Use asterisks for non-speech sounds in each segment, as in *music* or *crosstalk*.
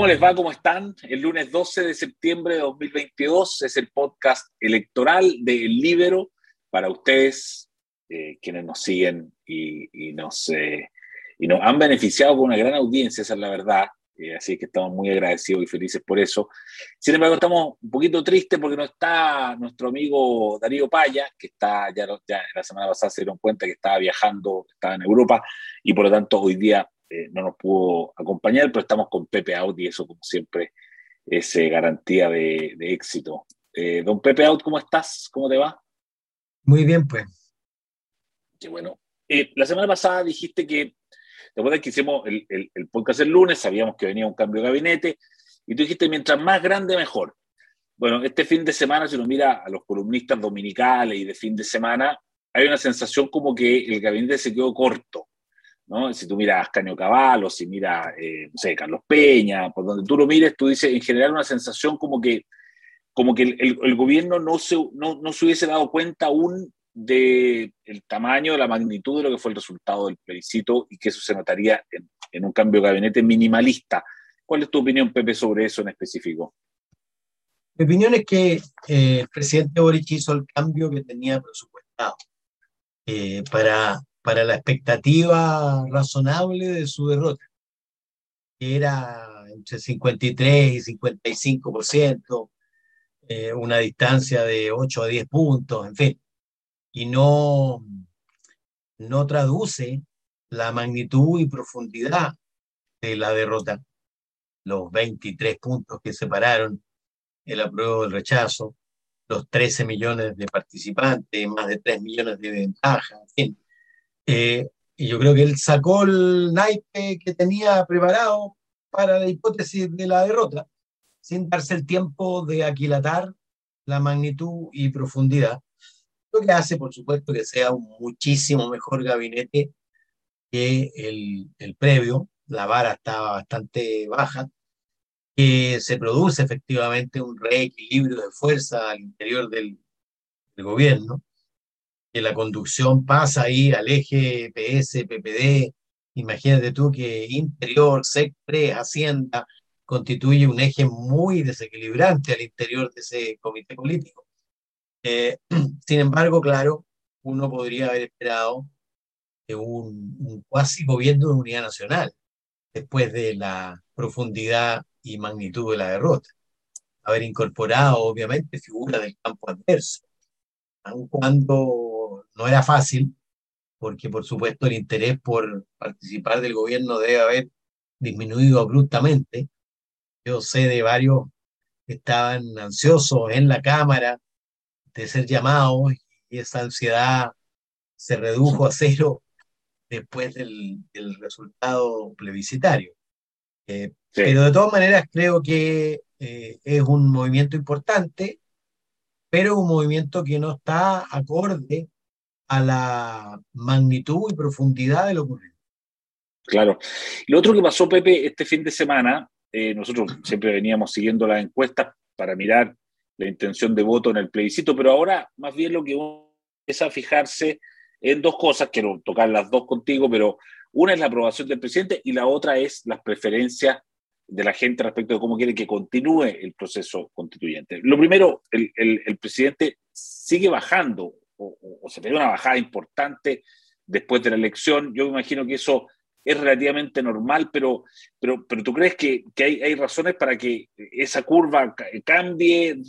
¿Cómo les va? ¿Cómo están? El lunes 12 de septiembre de 2022 es el podcast electoral de El Libero para ustedes, eh, quienes nos siguen y, nos, eh, y nos han beneficiado con una gran audiencia, esa es la verdad. Eh, así que estamos muy agradecidos y felices por eso. Sin embargo, estamos un poquito tristes porque no está nuestro amigo Darío Paya, que está ya, ya la semana pasada se dieron cuenta que estaba viajando, estaba en Europa y por lo tanto hoy día eh, no nos pudo acompañar, pero estamos con Pepe Out y eso, como siempre, es eh, garantía de, éxito. Eh, don Pepe Out, ¿cómo estás? ¿Cómo te va? Muy bien, pues. Qué bueno. la semana pasada dijiste que, después de que hicimos el, el, podcast el lunes, sabíamos que venía un cambio de gabinete, y tú dijiste, mientras más grande, mejor. Bueno, este fin de semana, si uno mira a los columnistas dominicales y de fin de semana, hay una sensación como que el gabinete se quedó corto. Si tú miras Caño Caballo, si miras, eh, no sé, Carlos Peña, por donde tú lo mires, tú dices, en general una sensación como que, como que el, gobierno no se, no, no se hubiese dado cuenta aún del el tamaño, de la magnitud de lo que fue el resultado del plebiscito y que eso se notaría en, un cambio de gabinete minimalista. ¿Cuál es tu opinión, Pepe, sobre eso en específico? Mi opinión es que eh, el presidente Boric hizo el cambio que tenía presupuestado eh, para para la expectativa razonable de su derrota, que era entre 53 y 55%, eh, una distancia de 8 a 10 puntos, en fin, y no, no traduce la magnitud y profundidad de la derrota, los 23 puntos que separaron el apruebo del rechazo, los 13 millones de participantes, más de 3 millones de ventajas, en fin eh, y yo creo que él sacó el naipe que tenía preparado para la hipótesis de la derrota, sin darse el tiempo de aquilatar la magnitud y profundidad. Lo que hace, por supuesto, que sea un muchísimo mejor gabinete que el, el previo. La vara estaba bastante baja, que se produce efectivamente un reequilibrio de fuerza al interior del, del gobierno que la conducción pasa ahí al eje PS, PPD. Imagínate tú que Interior, SECPRE, Hacienda constituye un eje muy desequilibrante al interior de ese comité político. Eh, *clears throat* sin embargo, claro, uno podría haber esperado un, un cuasi gobierno de unidad nacional después de la profundidad y magnitud de la derrota. Haber incorporado, obviamente, figuras del campo adverso, aun cuando no era fácil, porque por supuesto el interés por participar del gobierno debe haber disminuido abruptamente. Yo sé de varios que estaban ansiosos en la Cámara de ser llamados y esa ansiedad se redujo a cero después del, resultado plebiscitario. Eh, pero de todas maneras creo que eh, es un movimiento importante, pero un movimiento que no está acorde a la magnitud y profundidad de lo ocurrido. Claro. Lo otro que pasó, Pepe, este fin de semana, eh, nosotros siempre veníamos siguiendo las encuestas para mirar la intención de voto en el plebiscito, pero ahora más bien lo que uno es a fijarse en dos cosas, quiero tocar las dos contigo, pero una es la aprobación del presidente y la otra es las preferencias de la gente respecto de cómo quiere que continúe el proceso constituyente. Lo primero, el, el presidente sigue bajando se ve una bajada importante después de la elección. Yo me imagino que eso es relativamente normal, pero, pero, pero ¿tú crees que, hay, razones para que esa curva cambie?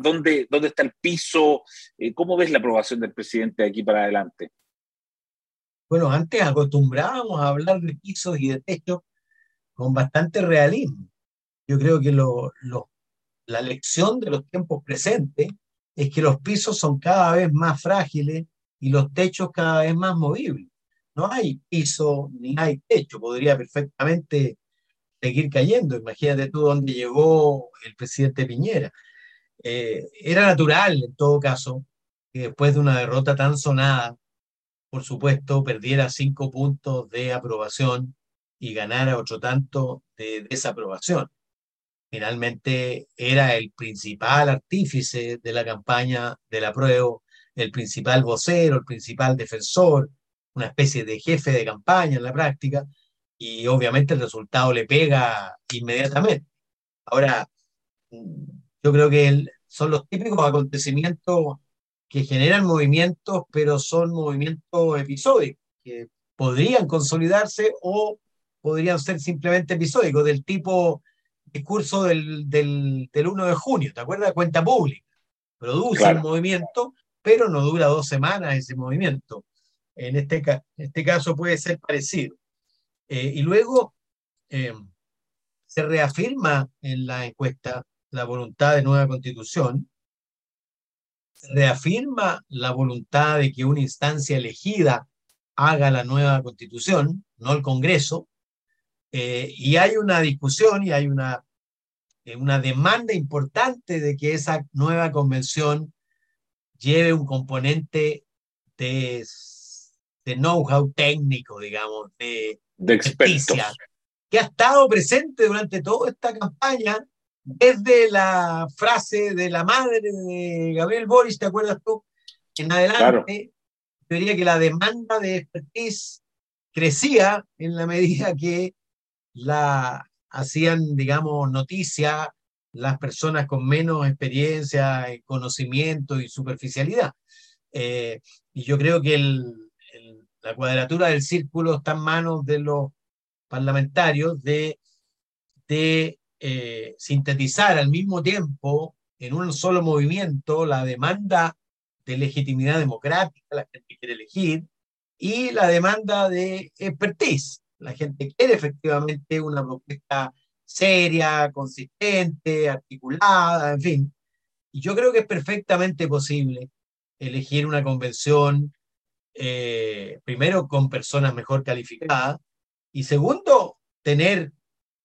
¿Dónde, dónde está el piso? Eh, ¿Cómo ves la aprobación del presidente de aquí para adelante? Bueno, antes acostumbrábamos a hablar de pisos y de techos con bastante realismo. Yo creo que la lección de los tiempos presentes es que los pisos son cada vez más frágiles y los techos cada vez más movibles. No hay piso ni hay techo, podría perfectamente seguir cayendo. Imagínate tú dónde llegó el presidente Piñera. Eh, era natural, en todo caso, que después de una derrota tan sonada, por supuesto, perdiera cinco puntos de aprobación y ganara otro tanto de desaprobación finalmente era el principal artífice de la campaña del apruebo, el principal vocero, el principal defensor, una especie de jefe de campaña en la práctica, y obviamente el resultado le pega inmediatamente. Ahora, yo creo que son los típicos acontecimientos que generan movimientos, pero son movimientos episódicos, que podrían consolidarse o podrían ser simplemente episódicos, del tipo discurso del, del, 1 de junio, ¿te acuerdas? Cuenta pública. Produce un movimiento, pero no dura dos semanas ese movimiento. En este, en este caso puede ser parecido. Eh, y luego eh, se reafirma en la encuesta la voluntad de nueva constitución, se reafirma la voluntad de que una instancia elegida haga la nueva constitución, no el Congreso, eh, y hay una discusión y hay una, una demanda importante de que esa nueva convención lleve un componente de, de know-how técnico, digamos, de, de expertos. que ha estado presente durante toda esta campaña, desde la frase de la madre de Gabriel Boris, ¿te acuerdas tú? En adelante, yo diría que la demanda de expertise crecía en la medida que la hacían, digamos, noticia las personas con menos experiencia, conocimiento y superficialidad. Eh, y yo creo que la cuadratura del círculo está en manos de los parlamentarios de, de eh, sintetizar al mismo tiempo en un solo movimiento la demanda de legitimidad democrática, la gente quiere elegir, y la demanda de expertise. La gente quiere efectivamente una propuesta seria, consistente, articulada, en fin. Y yo creo que es perfectamente posible elegir una convención eh, primero con personas mejor calificadas y segundo, tener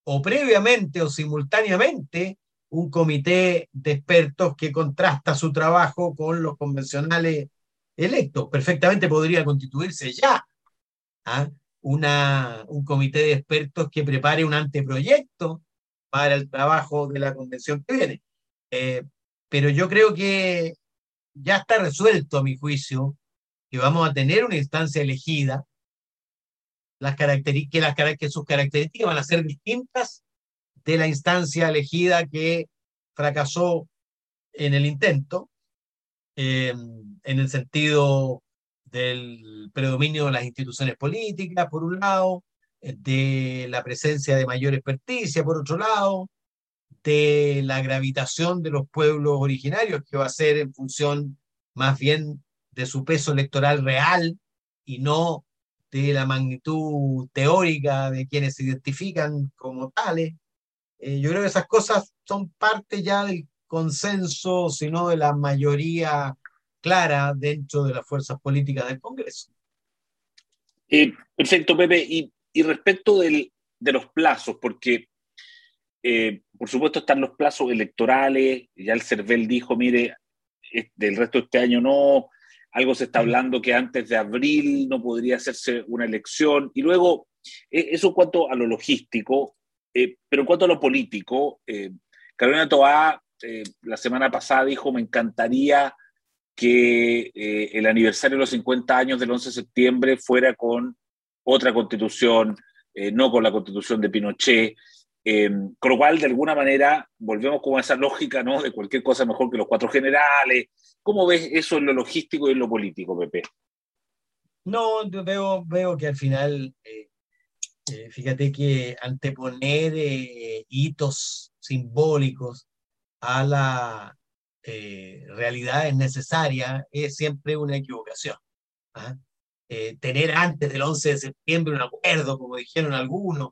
o previamente o simultáneamente un comité de expertos que contrasta su trabajo con los convencionales electos. Perfectamente podría constituirse ya ¿ah? Una, un comité de expertos que prepare un anteproyecto para el trabajo de la convención que viene. Eh, pero yo creo que ya está resuelto, a mi juicio, que vamos a tener una instancia elegida, las que, las, que sus características van a ser distintas de la instancia elegida que fracasó en el intento, eh, en el sentido del predominio de las instituciones políticas, por un lado, de la presencia de mayor experticia, por otro lado, de la gravitación de los pueblos originarios, que va a ser en función más bien de su peso electoral real y no de la magnitud teórica de quienes se identifican como tales. Eh, yo creo que esas cosas son parte ya del consenso, sino de la mayoría clara dentro de las fuerzas políticas del Congreso. Eh, perfecto, Pepe. Y, y respecto del, de los plazos, porque eh, por supuesto están los plazos electorales, ya el CERVEL dijo, mire, del resto de este año no, algo se está hablando que antes de abril no podría hacerse una elección. Y luego, eh, eso en cuanto a lo logístico, eh, pero en cuanto a lo político, eh, Carolina Toá la semana pasada dijo, me encantaría que el aniversario de los 50 años del 11 de septiembre fuera con otra constitución, no con la constitución de Pinochet. con lo cual, de alguna manera, volvemos con esa lógica, ¿no? De cualquier cosa mejor que los cuatro generales, ¿Cómo ves eso en lo logístico y en lo político, Pepe? No, veo, veo que al final, eh, eh, fíjate que anteponer eh, hitos simbólicos a la realidad necesaria es siempre una equivocación. ¿ah? tener antes del 11 de septiembre un acuerdo, como dijeron algunos,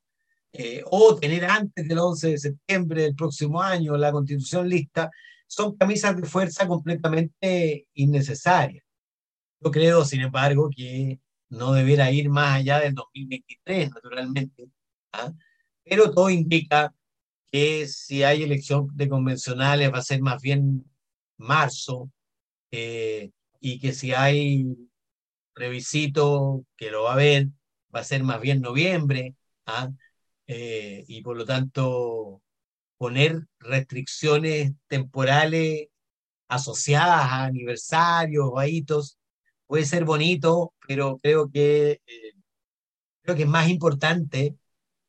o tener antes del 11 de septiembre del próximo año la constitución lista, son camisas de fuerza completamente innecesarias. Yo creo, sin embargo, que no debiera ir más allá del 2023, naturalmente. ¿ah? Pero todo indica que si hay elección de convencionales va a ser más bien marzo eh, y que si hay revisito, que lo va a haber, va a ser más bien noviembre. ¿ah? Eh, y por lo tanto, poner restricciones temporales asociadas a aniversarios o a hitos puede ser bonito, pero creo que, eh, creo que es más importante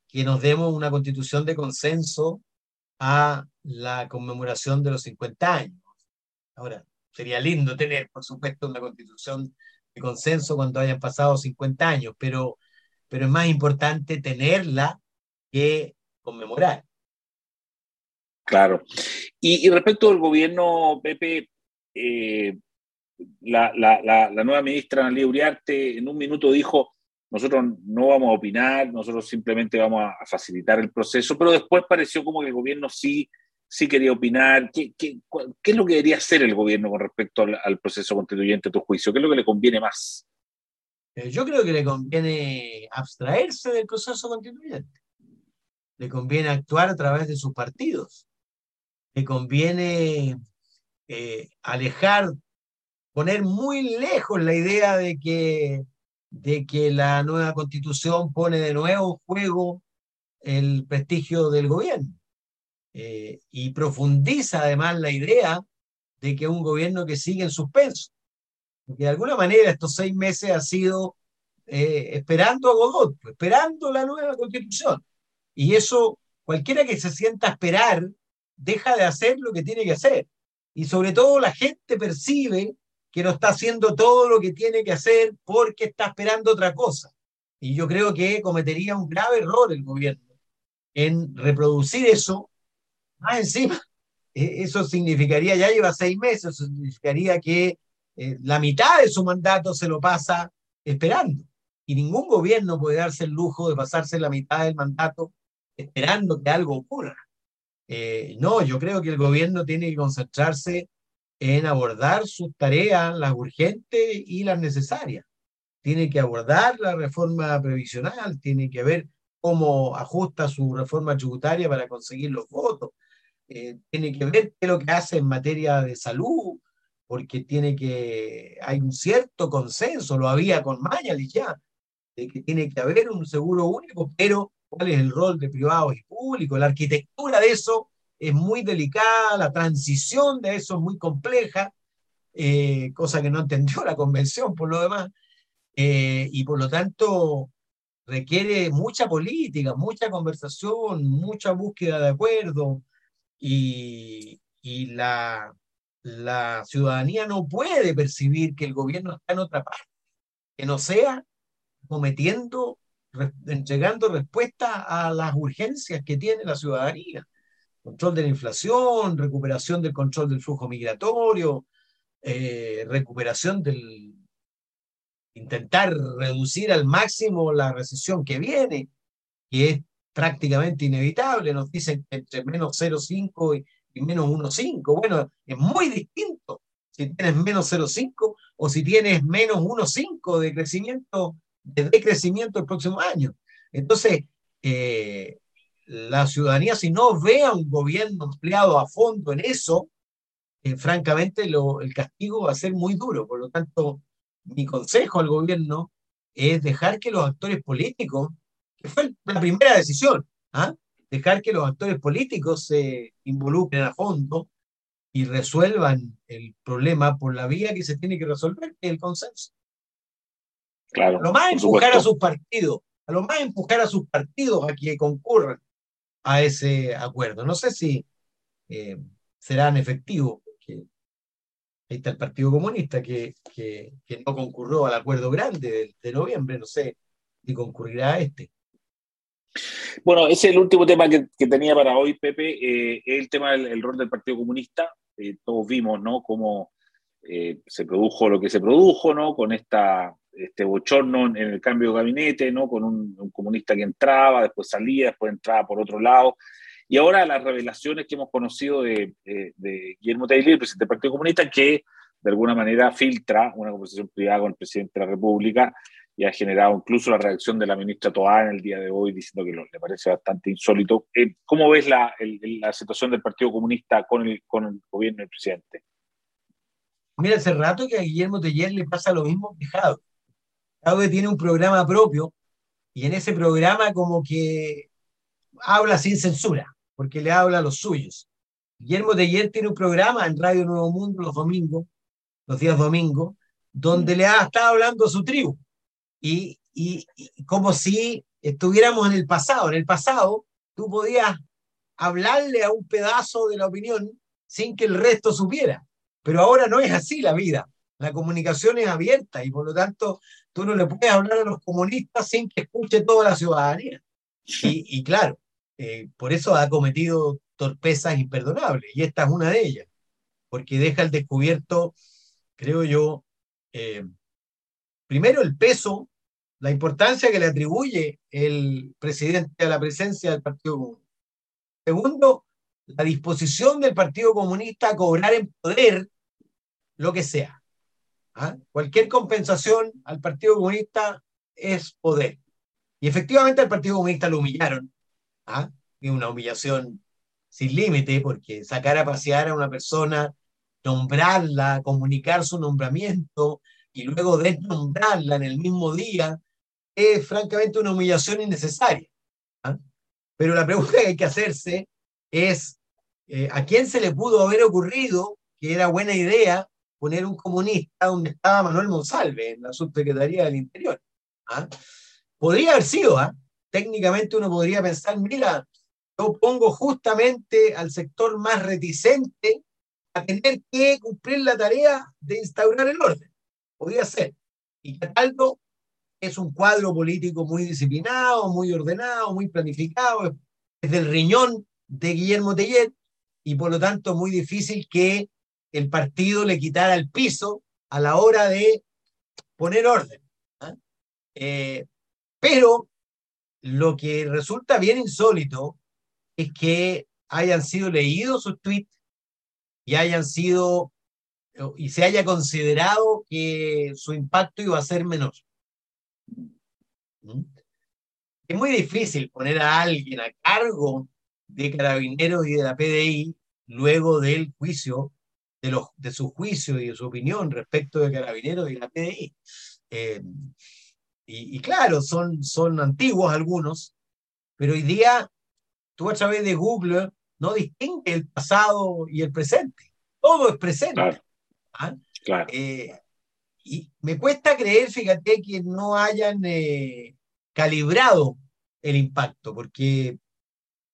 que nos demos una constitución de consenso a la conmemoración de los 50 años. Ahora, sería lindo tener, por supuesto, una constitución de consenso cuando hayan pasado 50 años, pero, pero es más importante tenerla que conmemorar. Claro. Y, respecto al gobierno, Pepe, eh, la, nueva ministra Analia Uriarte en un minuto dijo, nosotros no vamos a opinar, nosotros simplemente vamos a, facilitar el proceso, pero después pareció como que el gobierno sí, sí quería opinar. ¿Qué, es lo que debería hacer el gobierno con respecto al, proceso constituyente a tu juicio? ¿Qué es lo que le conviene más? Eh, yo creo que le conviene abstraerse del proceso constituyente. Le conviene actuar a través de sus partidos le conviene eh, alejar, poner muy lejos la idea de que, de que la nueva constitución pone de nuevo en juego el prestigio del gobierno. Eh, y profundiza además la idea de que un gobierno que sigue en suspenso. Porque de alguna manera estos seis meses ha sido eh, esperando a Godot, esperando la nueva constitución. Y eso, cualquiera que se sienta a esperar deja de hacer lo que tiene que hacer. Y sobre todo la gente percibe que no está haciendo todo lo que tiene que hacer porque está esperando otra cosa. Y yo creo que cometería un grave error el gobierno en reproducir eso. Más encima, e, eso significaría, ya lleva seis meses, eso significaría que eh, la mitad de su mandato se lo pasa esperando. Y ningún gobierno puede darse el lujo de pasarse la mitad del mandato esperando que algo ocurra. Eh, no, yo creo que el gobierno tiene que concentrarse en abordar sus tareas, las urgentes y las necesarias. Tiene que abordar la reforma previsional, tiene que ver cómo ajusta su reforma tributaria para conseguir los votos, eh, tiene que ver lo que hace en materia de salud, porque tiene que, hay un cierto consenso, lo había con Mañalich ya, de que tiene que haber un seguro único, pero cuál es el rol de privados y públicos, la arquitectura de eso es muy delicada, la transición de eso es muy compleja, eh, cosa que no entendió la convención por lo demás, eh, y por lo tanto requiere mucha política, mucha conversación, mucha búsqueda de acuerdo, y, la, ciudadanía no puede percibir que el gobierno está en otra parte, que no sea cometiendo entregando respuesta a las urgencias que tiene la ciudadanía. Control de la inflación, recuperación del control del flujo migratorio, eh, recuperación del... intentar reducir al máximo la recesión que viene, que es prácticamente inevitable. Nos dicen que entre menos 0,5 y, y menos 1,5. Bueno, es muy distinto si tienes menos 0,5 o si tienes menos 1,5 de crecimiento de decrecimiento el próximo año. Entonces, eh, la ciudadanía, si no ve a un gobierno empleado a fondo en eso, eh, francamente el castigo va a ser muy duro. Por lo tanto, mi consejo al gobierno es dejar que los actores políticos, fue la primera decisión, ¿ah? dejar que los actores políticos se involucren a fondo y resuelvan el problema por la vía que se tiene que resolver, que es el consenso. Claro, lo más empujar a sus partidos, a lo más empujar a sus partidos a que concurran a ese acuerdo. No sé si eh, serán efectivos, porque ahí está el Partido Comunista que, que, no concurrió al acuerdo grande de, noviembre, no sé si concurrirá a este. Bueno, ese es el último tema que, tenía para hoy, Pepe, eh, el tema del rol del Partido Comunista. Eh, todos vimos, ¿no?, cómo se produjo lo que se produjo, ¿no?, con esta este bochorno en el cambio de gabinete, ¿no? Con un, comunista que entraba, después salía, después entraba por otro lado. Y ahora las revelaciones que hemos conocido de, de, Guillermo Taylor, el presidente del Partido Comunista, que de alguna manera filtra una conversación privada con el presidente de la República y ha generado incluso la reacción de la ministra Toá en el día de hoy diciendo que le parece bastante insólito. Eh, ¿Cómo ves la, la, situación del Partido Comunista con el, con el gobierno del presidente? Mira, hace rato que a Guillermo Teller le pasa lo mismo que Jadwe tiene un programa propio y en ese programa como que habla sin censura, porque le habla a los suyos. Guillermo Teller tiene un programa en Radio Nuevo Mundo los domingos, los días domingos, donde le ha estado hablando a su tribu. Y, y, como si estuviéramos en el pasado. En el pasado, tú podías hablarle a un pedazo de la opinión sin que el resto supiera. Pero ahora no es así la vida. La comunicación es abierta y por lo tanto tú no le puedes hablar a los comunistas sin que escuche toda la ciudadanía. Y, claro, eh, por eso ha cometido torpezas imperdonables y esta es una de ellas, porque deja al descubierto, creo yo, eh, primero el peso, la importancia que le atribuye el presidente a la presencia del Partido Comunista. Segundo, la disposición del Partido Comunista a cobrar en poder lo que sea. ¿ah? Cualquier compensación al Partido Comunista es poder. Y efectivamente al Partido Comunista lo humillaron. ¿ah? Una humillación sin límite, porque sacar a pasear a una persona, nombrarla, comunicar su nombramiento y luego desnombrarla en el mismo día, es francamente una humillación innecesaria. ¿ah? Pero la pregunta que hay que hacerse es, eh, ¿a quién se le pudo haber ocurrido que era buena idea poner un comunista donde estaba Manuel Monsalve, en la subsecretaría del Interior? ¿Ah? Podría haber sido, ¿ah? técnicamente uno podría pensar, mira, yo pongo justamente al sector más reticente a tener que cumplir la tarea de instaurar el orden. Podría ser. Y Cataldo es un cuadro político muy disciplinado, muy ordenado, muy planificado, es del riñón de Guillermo Tellet y por lo tanto muy difícil que el partido le quitara el piso a la hora de poner orden. ¿ah? Eh, pero lo que resulta bien insólito es que hayan sido leídos sus tweets y hayan sido y se haya considerado que su impacto iba a ser menor. ¿Mm? Es muy difícil poner a alguien a cargo de carabineros y de la PDI luego del juicio, de, los, de su juicio y de su opinión respecto de carabineros y la PDI. Eh, y, claro, son, son antiguos algunos, pero hoy día tú a través de Google no distingue el pasado y el presente. Todo es presente. Claro. ¿Ah? Eh, y me cuesta creer, fíjate, que no hayan eh, calibrado el impacto, porque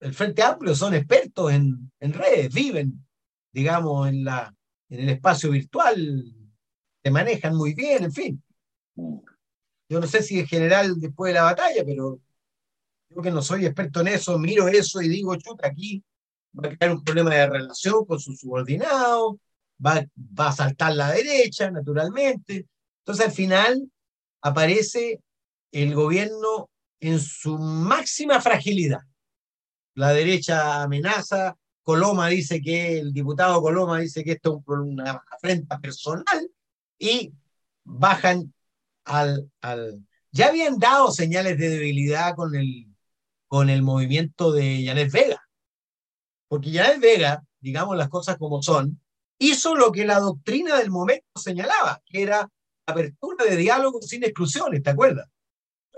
el Frente Amplio son expertos en, en redes, viven, digamos, en, la, en el espacio virtual, se manejan muy bien, en fin. Mm. Yo no sé si en general después de la batalla, pero yo que no soy experto en eso, miro eso y digo, chuta, aquí va a crear un problema de relación con su subordinado, va, va a saltar la derecha, naturalmente. Entonces, al final, aparece el gobierno en su máxima fragilidad. La derecha amenaza, Coloma dice que, el diputado Coloma dice que esto es una afrenta personal y bajan al, al... Ya habían dado señales de debilidad con el, con el movimiento de Janet Vega, porque Janet Vega, digamos las cosas como son, hizo lo que la doctrina del momento señalaba, que era apertura de diálogo sin exclusiones, ¿te acuerdas?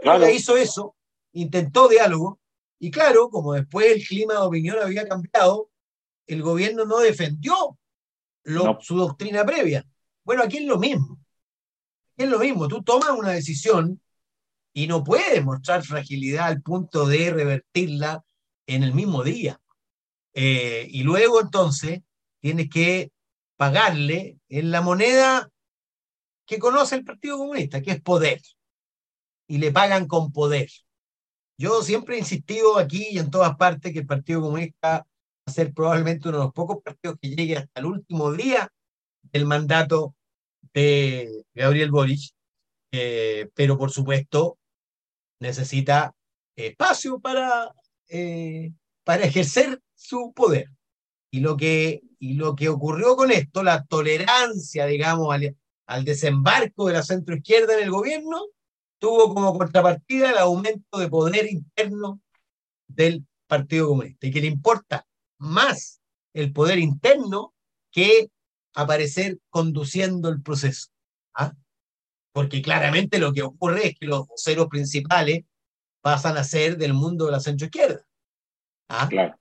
Claro. hizo eso, intentó diálogo, y claro, como después el clima de opinión había cambiado, el gobierno no defendió su doctrina previa. Bueno, aquí es lo mismo. es lo mismo. Tú tomas una decisión y no puedes mostrar fragilidad al punto de revertirla en el mismo día. Eh, y luego entonces tienes que pagarle en la moneda que conoce el Partido Comunista, que es poder. Y le pagan con poder. Yo siempre he insistido aquí y en todas partes que el Partido Comunista va a ser probablemente uno de los pocos partidos que llegue hasta el último día del mandato de Gabriel Boric, eh, pero por supuesto necesita espacio para, eh, para ejercer su poder. Y lo, que, y lo que ocurrió con esto, la tolerancia, digamos, al, al desembarco de la centroizquierda en el gobierno, tuvo como contrapartida el aumento de poder interno del Partido Comunista y que le importa más el poder interno que aparecer conduciendo el proceso. ¿ah? Porque claramente lo que ocurre es que los voceros principales pasan a ser del mundo de la centroizquierda. ¿ah? Claro.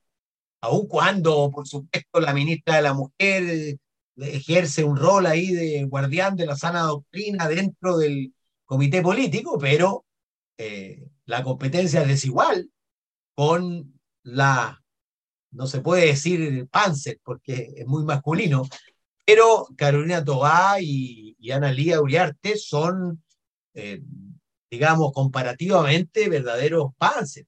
Aun cuando, por supuesto, la ministra de la Mujer eh, ejerce un rol ahí de guardián de la sana doctrina dentro del comité político, pero eh, la competencia es desigual con la, no se puede decir Panzer porque es muy masculino, pero Carolina Tobá y, Ana Lía Uriarte son, eh, digamos, comparativamente verdaderos Panzer.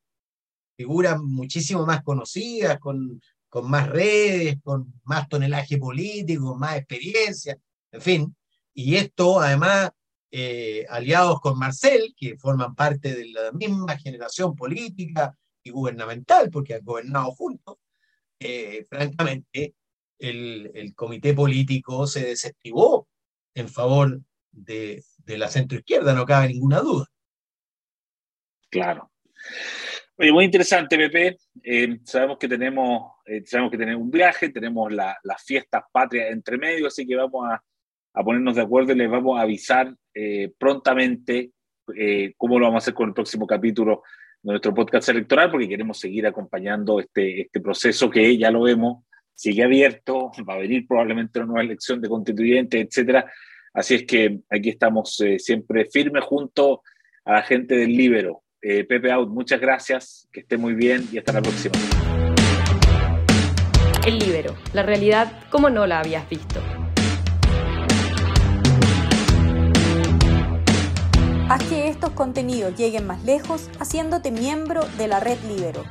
Figuras muchísimo más conocidas, con, más redes, con más tonelaje político, más experiencia, en fin. Y esto, además, eh, aliados con Marcel, que forman parte de la misma generación política y gubernamental, porque han gobernado juntos, eh, francamente, el, comité político se desactivó en favor de la centroizquierda, no cabe ninguna duda. Claro. Oye, muy interesante, Pepe. Eh, sabemos que tenemos, sabemos que tenemos un viaje, tenemos las fiestas patrias entre medio, así que vamos a, ponernos de acuerdo y les vamos a avisar eh, prontamente eh, cómo lo vamos a hacer con el próximo capítulo de nuestro podcast electoral, porque queremos seguir acompañando este, este proceso que ya lo vemos, sigue abierto, va a venir probablemente una nueva elección de constituyentes, etcétera. Así es que aquí estamos eh, siempre firmes junto a la gente del Libero. Pepe Out, muchas gracias, que esté muy bien y hasta la próxima. El Libero, la realidad como no la habías visto. Haz que estos contenidos lleguen más lejos haciéndote miembro de la red Libero.